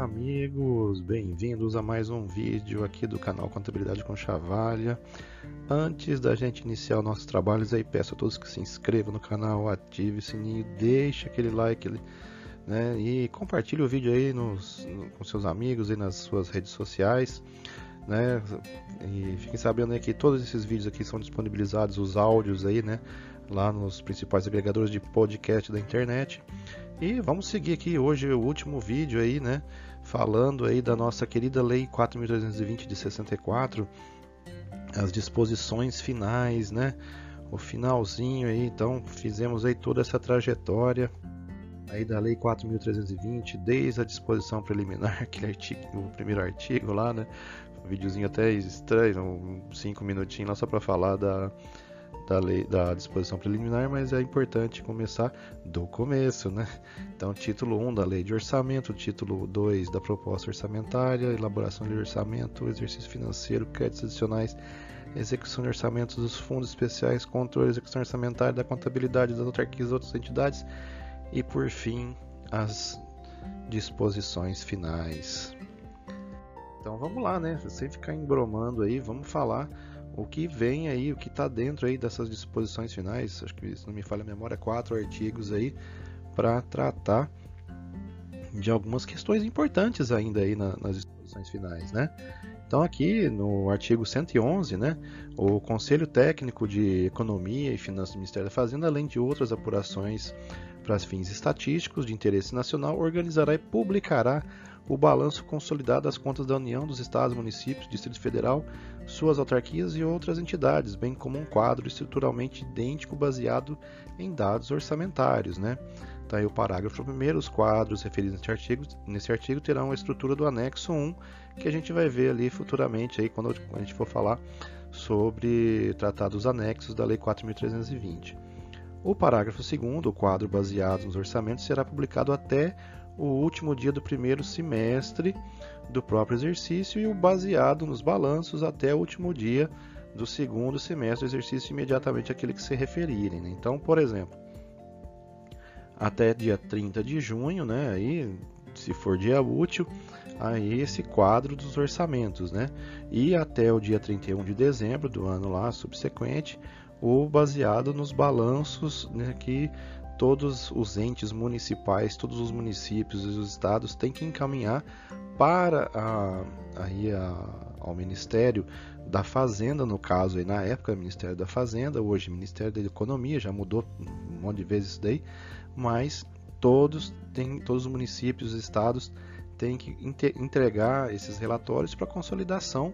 amigos, bem-vindos a mais um vídeo aqui do canal Contabilidade com Chavalha. Antes da gente iniciar nossos trabalhos aí, peço a todos que se inscrevam no canal, ative o sininho, deixe aquele like né, e compartilhe o vídeo aí nos, no, com seus amigos e nas suas redes sociais. Né, e fiquem sabendo aí que todos esses vídeos aqui são disponibilizados, os áudios aí, né, lá nos principais agregadores de podcast da internet. E vamos seguir aqui hoje o último vídeo aí, né? Falando aí da nossa querida Lei 4.320 de 64, as disposições finais, né? O finalzinho aí, então fizemos aí toda essa trajetória aí da Lei 4.320, desde a disposição preliminar, aquele artigo, o primeiro artigo lá, né? Um videozinho até estranho, 5 minutinhos lá só para falar da da, lei, da disposição preliminar, mas é importante começar do começo, né? Então, título 1 da lei de orçamento, título 2 da proposta orçamentária, elaboração de orçamento, exercício financeiro, créditos adicionais, execução de orçamentos dos fundos especiais, controle execução orçamentária da contabilidade das autarquias e outras entidades e, por fim, as disposições finais. Então vamos lá, né? Sem ficar embromando aí, vamos falar o que vem aí, o que está dentro aí dessas disposições finais, acho que se não me falha a memória, quatro artigos aí para tratar de algumas questões importantes ainda aí na, nas disposições finais, né? Então aqui no artigo 111, né, o Conselho Técnico de Economia e Finanças do Ministério da Fazenda, além de outras apurações para fins estatísticos de interesse nacional, organizará e publicará o balanço consolidado das contas da União, dos Estados, municípios, Distrito Federal, suas autarquias e outras entidades, bem como um quadro estruturalmente idêntico baseado em dados orçamentários. Né? Tá aí o parágrafo 1 os quadros referidos nesse artigo, nesse artigo terão a estrutura do anexo 1, que a gente vai ver ali futuramente aí, quando a gente for falar sobre tratar dos anexos da Lei 4.320. O parágrafo 2 o quadro baseado nos orçamentos, será publicado até o último dia do primeiro semestre do próprio exercício e o baseado nos balanços até o último dia do segundo semestre do exercício, imediatamente aquele que se referirem. Né? Então, por exemplo, até dia 30 de junho, né, aí, se for dia útil, aí esse quadro dos orçamentos, né? E até o dia 31 de dezembro do ano lá subsequente, o baseado nos balanços né, que todos os entes municipais, todos os municípios e os estados têm que encaminhar para a, aí a, ao Ministério da Fazenda, no caso aí na época Ministério da Fazenda, hoje Ministério da Economia, já mudou um monte de vezes isso daí, mas todos têm, todos os municípios e estados têm que entregar esses relatórios para consolidação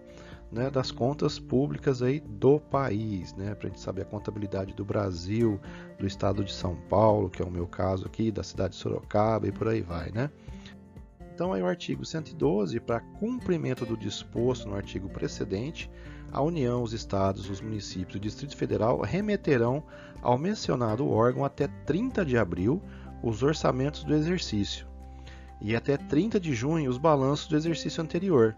né, das contas públicas aí do país, né, para a gente saber a contabilidade do Brasil, do estado de São Paulo, que é o meu caso aqui, da cidade de Sorocaba e por aí vai, né? Então, aí o artigo 112, para cumprimento do disposto no artigo precedente, a União, os Estados, os municípios e o Distrito Federal remeterão ao mencionado órgão até 30 de abril os orçamentos do exercício e até 30 de junho os balanços do exercício anterior.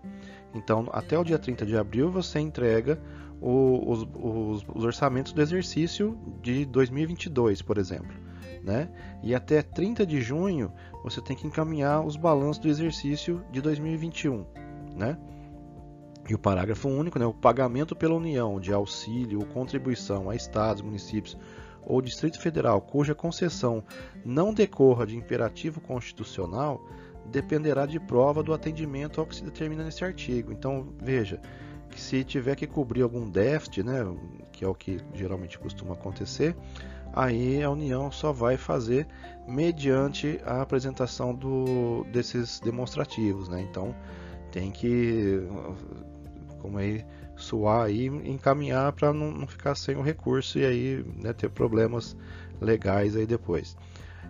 Então, até o dia 30 de abril, você entrega o, os, os, os, orçamentos do exercício de 2022, por exemplo. Né? E até 30 de junho, você tem que encaminhar os balanços do exercício de 2021. Né? E o parágrafo único, né, o pagamento pela União de auxílio ou contribuição a estados, municípios ou Distrito Federal cuja concessão não decorra de imperativo constitucional dependerá de prova do atendimento ao que se determina nesse artigo. Então, veja que se tiver que cobrir algum déficit, né, que é o que geralmente costuma acontecer, aí a União só vai fazer mediante a apresentação do, desses demonstrativos. Né? Então, tem que como aí suar e encaminhar para não, não, ficar sem o recurso e aí né, ter problemas legais aí depois.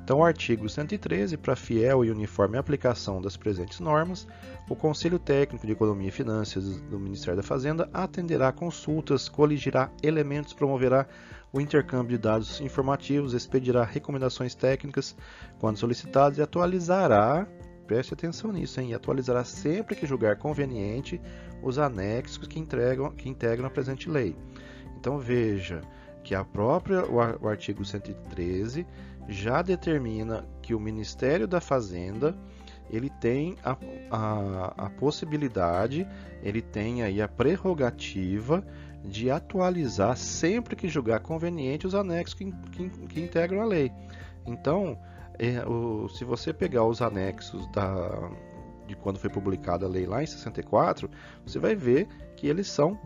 Então, o artigo 113, para fiel e uniforme aplicação das presentes normas, o Conselho Técnico de Economia e Finanças do Ministério da Fazenda atenderá consultas, coligirá elementos, promoverá o intercâmbio de dados informativos, expedirá recomendações técnicas quando solicitadas e atualizará, preste atenção nisso, hein, e atualizará sempre que julgar conveniente os anexos que, entregam, que integram a presente lei. Então veja que a própria o artigo 113 já determina que o Ministério da Fazenda ele tem a, a, a possibilidade, ele tem aí a prerrogativa de atualizar sempre que julgar conveniente os anexos que, que, que integram a lei. Então, é, o, se você pegar os anexos da, de quando foi publicada a lei lá em 64, você vai ver que eles são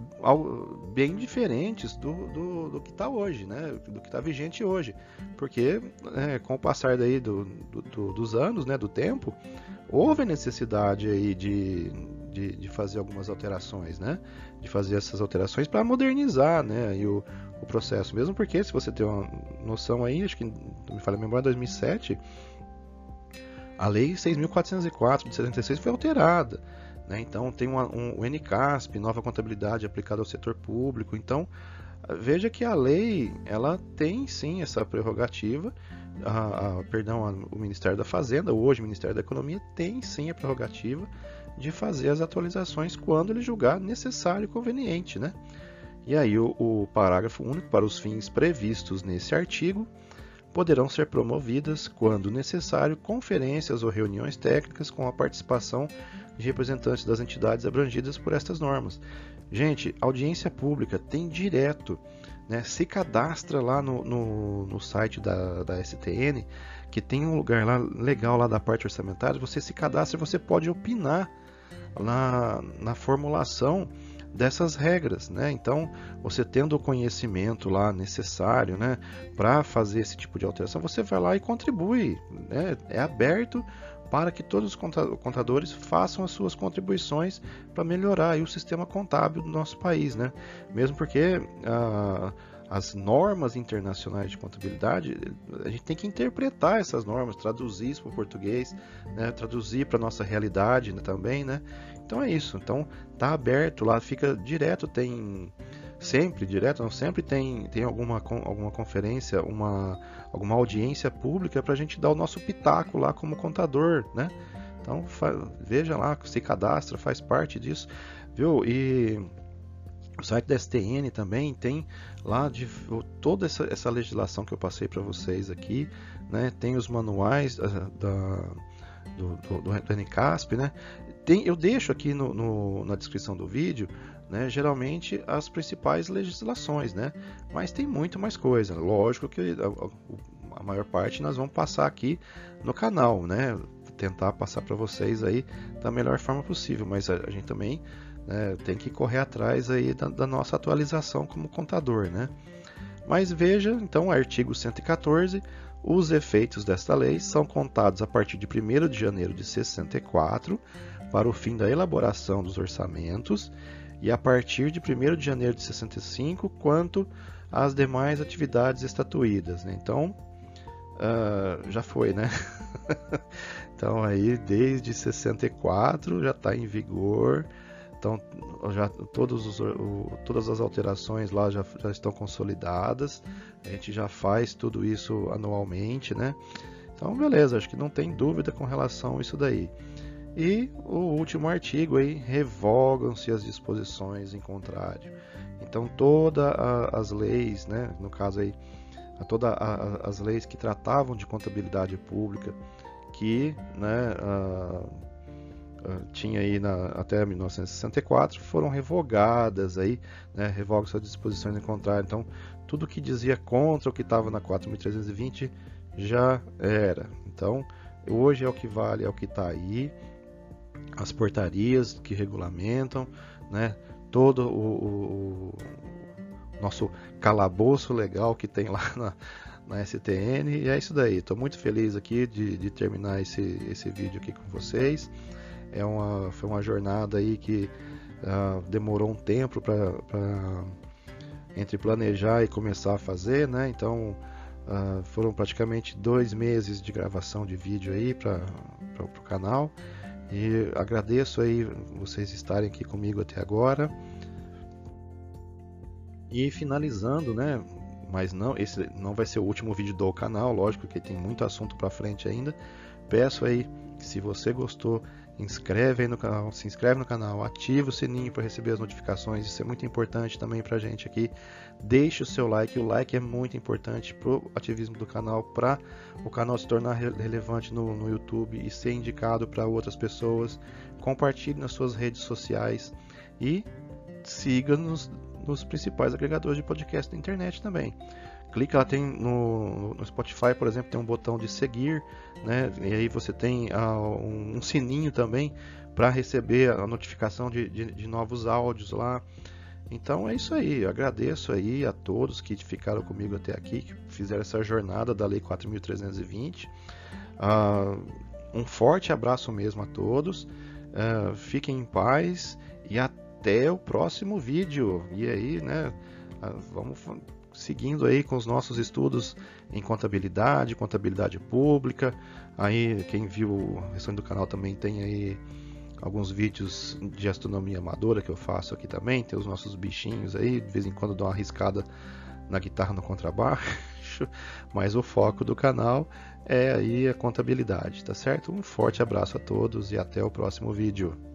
bem diferentes do, do, do que está hoje, né? do que está vigente hoje. Porque é, com o passar daí do, do, dos anos, né? do tempo, houve necessidade aí de, de, de, fazer algumas alterações, né? de fazer essas alterações para modernizar né? o, o processo. Mesmo porque, se você tem uma noção aí, acho que me falha a memória, 2007 a Lei 6.404 de 76 foi alterada. Né? Então, tem uma, um, o NCASP, nova contabilidade aplicada ao setor público. Então, veja que a lei ela tem sim essa prerrogativa. A, a, perdão, a, o Ministério da Fazenda, hoje o Ministério da Economia, tem sim a prerrogativa de fazer as atualizações quando ele julgar necessário e conveniente. Né? E aí, o, o parágrafo único, para os fins previstos nesse artigo, poderão ser promovidas, quando necessário, conferências ou reuniões técnicas com a participação de representantes das entidades abrangidas por estas normas. Gente, audiência pública tem direto, né? se cadastra lá no, no, no site da, da STN, que tem um lugar lá legal lá da parte orçamentária, você se cadastra e você pode opinar na, na formulação dessas regras, né? Então, você tendo o conhecimento lá necessário, né, para fazer esse tipo de alteração, você vai lá e contribui, né? É aberto para que todos os contadores façam as suas contribuições para melhorar o sistema contábil do nosso país, né? Mesmo porque ah, as normas internacionais de contabilidade, a gente tem que interpretar essas normas, traduzir isso para o português, né? traduzir para a nossa realidade né? também, né? Então é isso. Então tá aberto lá, fica direto, tem sempre direto, não sempre tem tem alguma alguma conferência, uma alguma audiência pública para a gente dar o nosso pitaco lá como contador, né? Então veja lá, se cadastra, faz parte disso, viu? E o site da STN também tem lá de toda essa, essa legislação que eu passei para vocês aqui, né? Tem os manuais da, da do, do, do, NCASP, né? Tem, eu deixo aqui no, no, na descrição do vídeo, né, geralmente as principais legislações, né? Mas tem muito mais coisa. Lógico que a, a maior parte nós vamos passar aqui no canal, né? Tentar passar para vocês aí da melhor forma possível, mas a, a gente também né, tem que correr atrás aí da, da nossa atualização como contador, né? Mas veja, então, artigo 114, os efeitos desta lei são contados a partir de 1 de janeiro de 64 para o fim da elaboração dos orçamentos e a partir de 1 de janeiro de 65 quanto às demais atividades estatuídas. Né? Então, uh, já foi, né? então aí desde 64 já está em vigor. Então já todos os, o, todas as alterações lá já, já estão consolidadas. A gente já faz tudo isso anualmente, né? Então beleza, acho que não tem dúvida com relação a isso daí. E o último artigo aí, revogam-se as disposições em contrário. Então todas as leis, né, no caso aí, todas as leis que tratavam de contabilidade pública, que né, tinha aí na, até 1964, foram revogadas aí, né, revogam-se as disposições em contrário. Então tudo que dizia contra o que estava na 4.320 já era. Então hoje é o que vale, é o que está aí as portarias que regulamentam, né, todo o, o nosso calabouço legal que tem lá na, na STN. E é isso daí. Estou muito feliz aqui de, de, terminar esse, esse vídeo aqui com vocês. É uma, foi uma jornada aí que uh, demorou um tempo para entre planejar e começar a fazer, né? Então uh, foram praticamente dois meses de gravação de vídeo aí para o canal. E agradeço aí vocês estarem aqui comigo até agora. E finalizando, né, mas não, esse não vai ser o último vídeo do canal, lógico que tem muito assunto para frente ainda. Peço aí se você gostou, inscreve aí no canal, se inscreve no canal, ativa o sininho para receber as notificações, isso é muito importante também para a gente aqui. Deixe o seu like, o like é muito importante para o ativismo do canal, para o canal se tornar relevante no, no YouTube e ser indicado para outras pessoas. Compartilhe nas suas redes sociais e siga-nos nos principais agregadores de podcast da internet também. Clica lá, tem no, no, Spotify, por exemplo, tem um botão de seguir, né? E aí você tem uh, um, um, sininho também para receber a notificação de, de, de, novos áudios lá. Então é isso aí. Eu agradeço aí a todos que ficaram comigo até aqui, que fizeram essa jornada da Lei 4.320. Uh, ah, um forte abraço mesmo a todos. Uh, fiquem em paz e até o próximo vídeo. E aí, né? Vamos seguindo aí com os nossos estudos em contabilidade, contabilidade pública. Aí quem viu o restante do canal também tem aí alguns vídeos de astronomia amadora que eu faço aqui também. Tem os nossos bichinhos aí, de vez em quando dou uma arriscada na guitarra no contrabaixo, mas o foco do canal é aí a contabilidade, tá certo? Um forte abraço a todos e até o próximo vídeo.